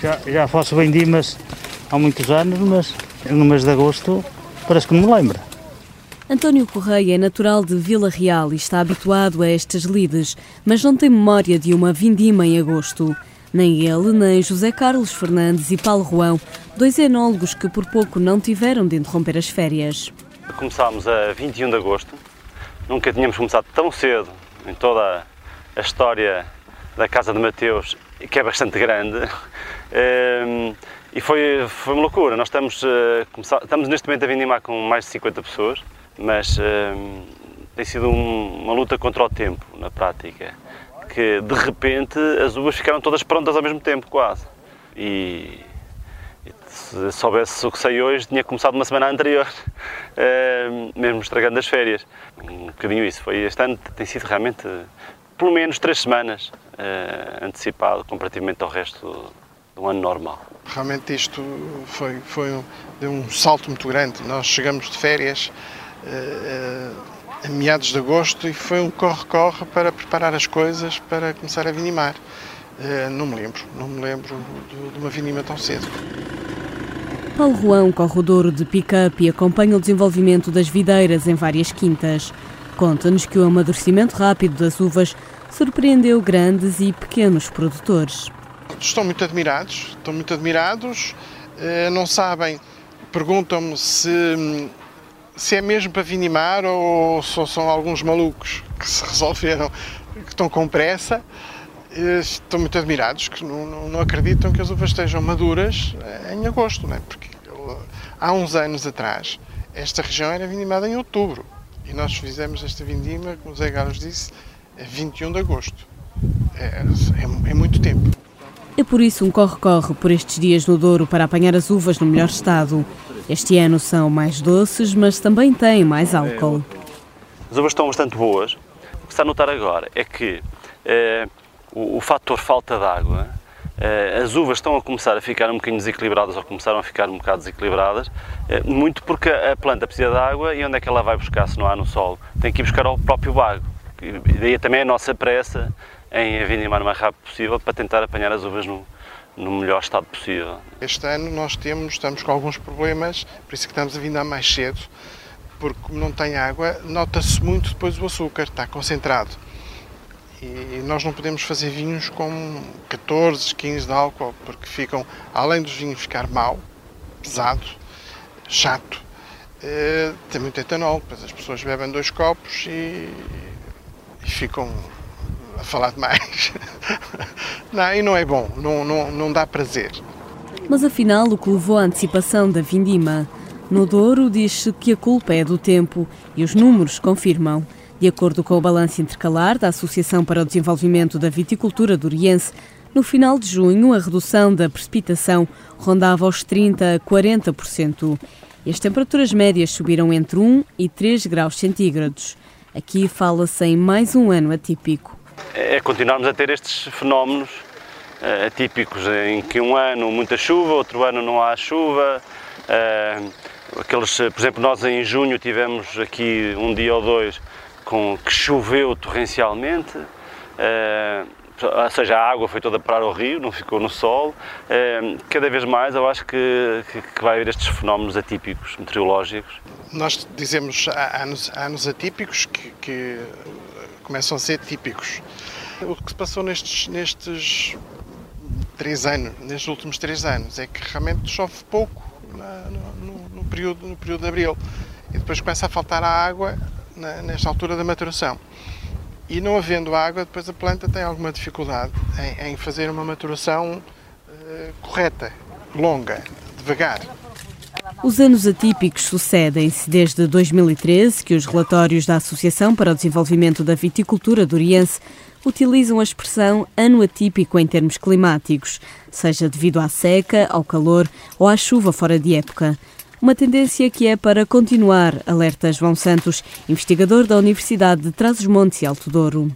Já, já faço vendimas há muitos anos, mas no mês de agosto parece que não me lembra. António Correia é natural de Vila Real e está habituado a estas lides, mas não tem memória de uma vindima em agosto. Nem ele, nem José Carlos Fernandes e Paulo Ruão, dois enólogos que por pouco não tiveram de interromper as férias. Começámos a 21 de agosto, nunca tínhamos começado tão cedo em toda a história da Casa de Mateus, que é bastante grande. Ehm, e foi, foi uma loucura. Nós estamos, eh, estamos neste momento a vindimar com mais de 50 pessoas, mas ehm, tem sido uma luta contra o tempo, na prática que de repente as uvas ficaram todas prontas ao mesmo tempo, quase. E, e se soubesse o que sei hoje, tinha começado uma semana anterior, uh, mesmo estragando as férias. Um bocadinho isso. Foi este ano tem sido realmente pelo menos três semanas uh, antecipado comparativamente ao resto do ano normal. Realmente isto foi, foi um, deu um salto muito grande. Nós chegamos de férias. Uh, a meados de agosto e foi um corre-corre para preparar as coisas para começar a vinimar. Uh, não me lembro, não me lembro de, de uma vinima tão cedo. Paulo Juan corre o Douro de pick-up e acompanha o desenvolvimento das videiras em várias quintas. Conta-nos que o amadurecimento rápido das uvas surpreendeu grandes e pequenos produtores. Estão muito admirados, estão muito admirados, uh, não sabem, perguntam-me se se é mesmo para vinimar ou só são alguns malucos que se resolveram, que estão com pressa. Estão muito admirados, que não, não, não acreditam que as uvas estejam maduras em agosto, não é? porque há uns anos atrás esta região era vindimada em outubro e nós fizemos esta vindima, como o Zé Carlos disse, a 21 de agosto. É, é, é muito tempo. É por isso um corre-corre por estes dias no Douro para apanhar as uvas no melhor estado. Este ano são mais doces, mas também têm mais álcool. As uvas estão bastante boas. O que se está a notar agora é que eh, o, o fator falta de água, as uvas estão a começar a ficar um bocadinho desequilibradas ou começaram a ficar um bocado desequilibradas, eh, muito porque a planta precisa de água e onde é que ela vai buscar se não há no solo? Tem que ir buscar ao próprio bago. E daí também a nossa pressa em vindimar o mais rápido possível para tentar apanhar as uvas no, no melhor estado possível. Este ano nós temos, estamos com alguns problemas, por isso que estamos a vindar mais cedo, porque como não tem água, nota-se muito depois o açúcar, está concentrado. E nós não podemos fazer vinhos com 14, 15 de álcool, porque ficam, além dos vinhos ficar mau, pesado, chato, eh, tem muito etanol, pois as pessoas bebem dois copos e, e ficam a falar demais. não, e não é bom, não, não, não dá prazer. Mas afinal, o que levou à antecipação da vindima? No Douro diz-se que a culpa é do tempo e os números confirmam. De acordo com o balanço intercalar da Associação para o Desenvolvimento da Viticultura Doriense, no final de junho a redução da precipitação rondava os 30 a 40%. E as temperaturas médias subiram entre 1 e 3 graus centígrados. Aqui fala-se em mais um ano atípico é continuarmos a ter estes fenómenos uh, atípicos, em que um ano muita chuva, outro ano não há chuva. Uh, aqueles, por exemplo, nós em junho tivemos aqui um dia ou dois com que choveu torrencialmente. Uh, ou seja, a água foi toda para o rio, não ficou no sol. Cada vez mais eu acho que, que vai haver estes fenómenos atípicos meteorológicos. Nós dizemos há anos, há anos atípicos que, que começam a ser típicos. O que se passou nestes, nestes três anos, nestes últimos três anos, é que realmente chove pouco no, no, período, no período de abril e depois começa a faltar a água na, nesta altura da maturação. E não havendo água, depois a planta tem alguma dificuldade em, em fazer uma maturação uh, correta, longa, devagar. Os anos atípicos sucedem-se desde 2013, que os relatórios da Associação para o Desenvolvimento da Viticultura Doriense utilizam a expressão ano atípico em termos climáticos, seja devido à seca, ao calor ou à chuva fora de época. Uma tendência que é para continuar, alerta João Santos, investigador da Universidade de Trás-os-Montes e Alto Douro.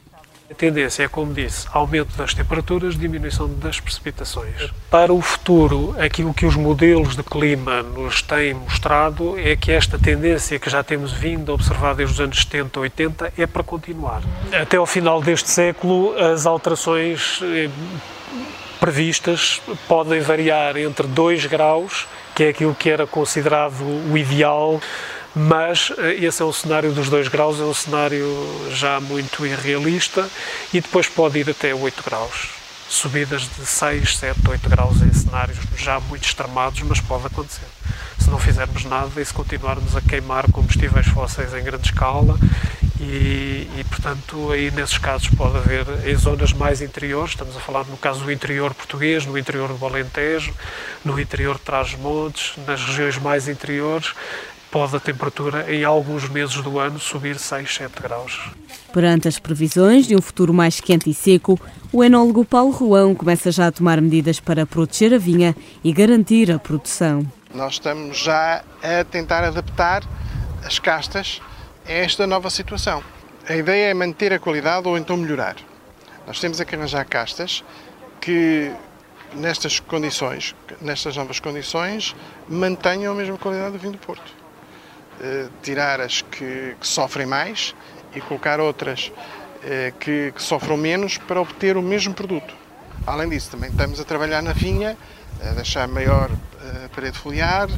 A tendência é, como disse, aumento das temperaturas, diminuição das precipitações. Para o futuro, aquilo que os modelos de clima nos têm mostrado é que esta tendência que já temos vindo a observar desde os anos 70, 80 é para continuar. Até ao final deste século, as alterações eh, previstas podem variar entre 2 graus, que é aquilo que era considerado o ideal, mas eh, esse é o cenário dos 2 graus, é um cenário já muito irrealista e depois pode ir até 8 graus. Subidas de 6, 7, 8 graus em cenários já muito extremados, mas pode acontecer. Se não fizermos nada e se continuarmos a queimar combustíveis fósseis em grande escala e, e, portanto, aí nesses casos pode haver, em zonas mais interiores, estamos a falar no caso do interior português, no interior do Alentejo, no interior de Trás-Montes, nas regiões mais interiores, pode a temperatura em alguns meses do ano subir 6, 7 graus. Perante as previsões de um futuro mais quente e seco, o enólogo Paulo Ruão começa já a tomar medidas para proteger a vinha e garantir a produção. Nós estamos já a tentar adaptar as castas esta nova situação. A ideia é manter a qualidade ou então melhorar. Nós temos a que arranjar castas que nestas condições, nestas novas condições, mantenham a mesma qualidade do vinho do Porto. Eh, tirar as que, que, sofrem mais e colocar outras eh, que, que sofram menos para obter o mesmo produto. Além disso, também estamos a trabalhar na vinha, a deixar maior eh, parede foliar,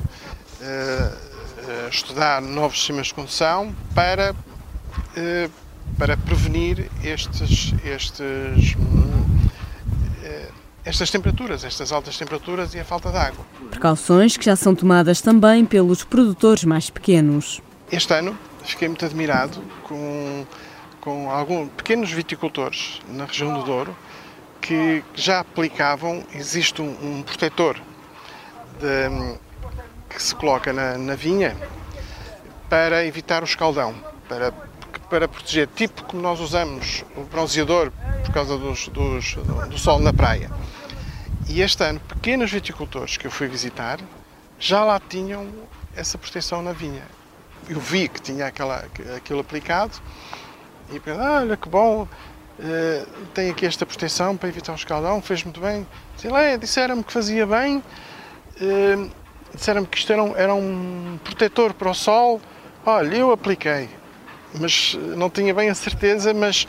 estudar novos sistemas de condução para, para prevenir estes, estes estas temperaturas, estas altas temperaturas e a falta de água. Precauções que já são tomadas também pelos produtores mais pequenos. Este ano fiquei muito admirado com, com alguns pequenos viticultores na região do Douro que já aplicavam, existe um, um protetor de, que se coloca na, na vinha para evitar o escaldão, para para proteger, tipo como nós usamos o bronzeador por causa dos, dos, do sol na praia. E este ano, pequenos viticultores que eu fui visitar já lá tinham essa proteção na vinha. Eu vi que tinha aquela, aquilo aplicado e pensei, ah, olha que bom, uh, tem aqui esta proteção para evitar o escaldão, fez muito bem. Sei lá, disseram-me que fazia bem, uh, disseram-me que isto era um, era um protetor para o sol. Olha, eu apliquei, mas não tinha bem a certeza, mas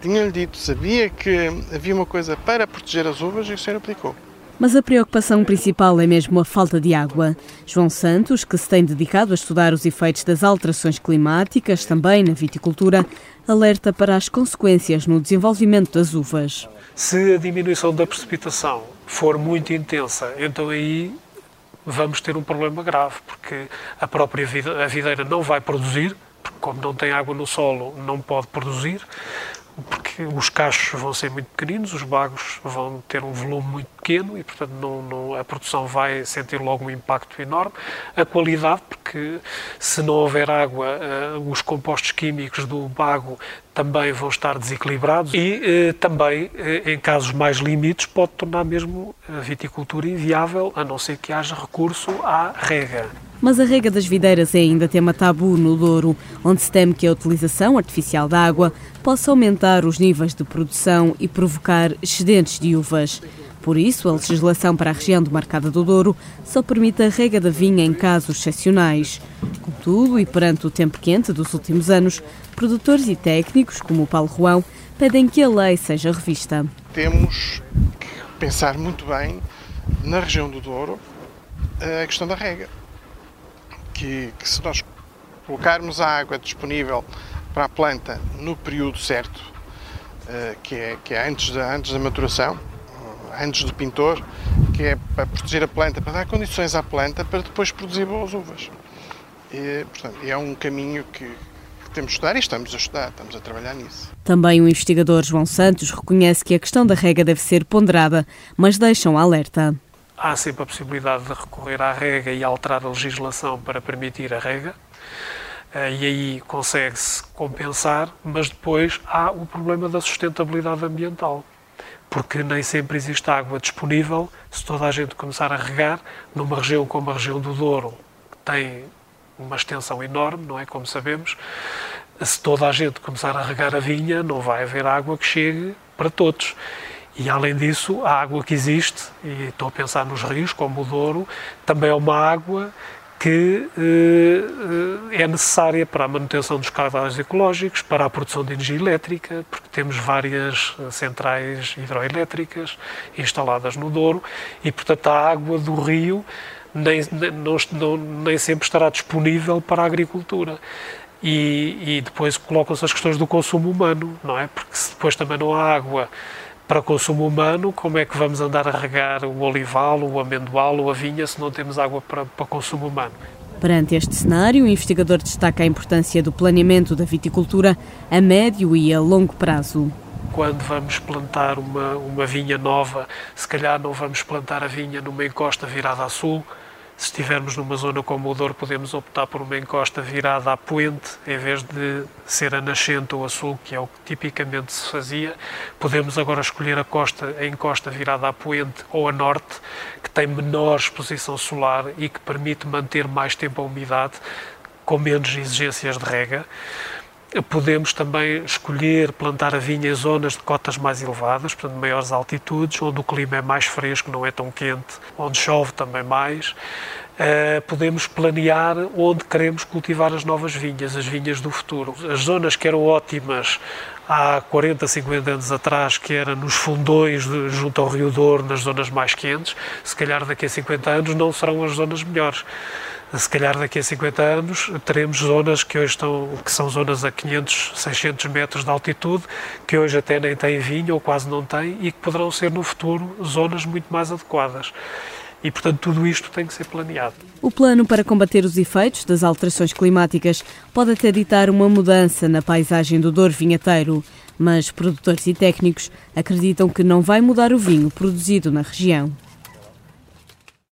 tinha-lhe dito, sabia que havia uma coisa para proteger as uvas e o senhor aplicou. Mas a preocupação principal é mesmo a falta de água. João Santos, que se tem dedicado a estudar os efeitos das alterações climáticas, também na viticultura, alerta para as consequências no desenvolvimento das uvas. Se a diminuição da precipitação for muito intensa, então aí vamos ter um problema grave, porque a própria videira não vai produzir, porque como não tem água no solo, não pode produzir porque os cachos vão ser muito pequeninos, os bagos vão ter um volume muito pequeno e, portanto, não, não, a produção vai sentir logo um impacto enorme. A qualidade, porque se não houver água, uh, os compostos químicos do bago também vão estar desequilibrados e uh, também, uh, em casos mais limites, pode tornar mesmo a viticultura inviável, a não ser que haja recurso à rega. Mas a rega das videiras é ainda tema tabu no Douro, onde se teme que a utilização artificial da água possa aumentar os níveis de produção e provocar excedentes de uvas. Por isso, a legislação para a região demarcada do Douro só permite a rega da vinha em casos excepcionais. Contudo, e perante o tempo quente dos últimos anos, produtores e técnicos, como o Paulo Ruão, pedem que a lei seja revista. Temos que pensar muito bem na região do Douro a questão da rega que, que se nós colocarmos a água disponível para a planta no período certo, uh, que, é, que é antes da, antes da maturação, antes do pintor, que é para proteger a planta, para dar condições à planta para depois produzir boas uvas. E, portanto, é um caminho que, que temos de estudar e estamos a estudar, estamos a trabalhar nisso. Também o investigador João Santos reconhece que a questão da rega deve ser ponderada, mas deixa um alerta há sempre a possibilidade de recorrer à rega e alterar a legislação para permitir a rega, eh, e aí consegue-se compensar, mas depois há o problema da sustentabilidade ambiental, porque nem sempre existe água disponível. Se toda a gente começar a regar, numa região como a região do Douro, que tem uma extensão enorme, não é? Como sabemos, se toda a gente começar a regar a vinha, não vai haver água que chegue para todos. E além disso, a água que existe, e estou a pensar nos rios, como o Douro, também é uma água que eh, é necessária para a manutenção dos caudais ecológicos, para a produção de energia elétrica, porque temos várias eh, centrais hidroelétricas instaladas no Douro e, portanto, a água do rio nem, nem, não, nem sempre estará disponível para a agricultura. E, e depois colocam-se as questões do consumo humano, não é? Porque se depois também não há água para consumo humano, como é que vamos andar a regar o olival, o amendoal ou a vinha se não temos água para, para consumo humano? Perante este cenário, o investigador destaca a importância do planeamento da viticultura a médio e a longo prazo. Quando vamos plantar uma, uma vinha nova, se calhar não vamos plantar a vinha numa encosta virada a sul, se estivermos numa zona como o Douro, podemos optar por uma encosta virada à poente, em vez de ser a nascente ou a sul, que é o que tipicamente se fazia. Podemos agora escolher a, costa, a encosta virada à poente ou a norte, que tem menor exposição solar e que permite manter mais tempo a umidade, com menos exigências de rega. Podemos também escolher plantar a vinha em zonas de cotas mais elevadas, portanto, maiores altitudes, onde o clima é mais fresco, não é tão quente, onde chove também mais. Uh, podemos planear onde queremos cultivar as novas vinhas, as vinhas do futuro. As zonas que eram ótimas há 40, 50 anos atrás, que era nos fundões de, junto ao Rio Douro, nas zonas mais quentes, se calhar daqui a 50 anos não serão as zonas melhores se calhar daqui a 50 anos teremos zonas que hoje estão, que são zonas a 500, 600 metros de altitude, que hoje até nem têm vinho ou quase não têm e que poderão ser no futuro zonas muito mais adequadas. E, portanto, tudo isto tem que ser planeado. O plano para combater os efeitos das alterações climáticas pode até ditar uma mudança na paisagem do Douro Vinheteiro, mas produtores e técnicos acreditam que não vai mudar o vinho produzido na região.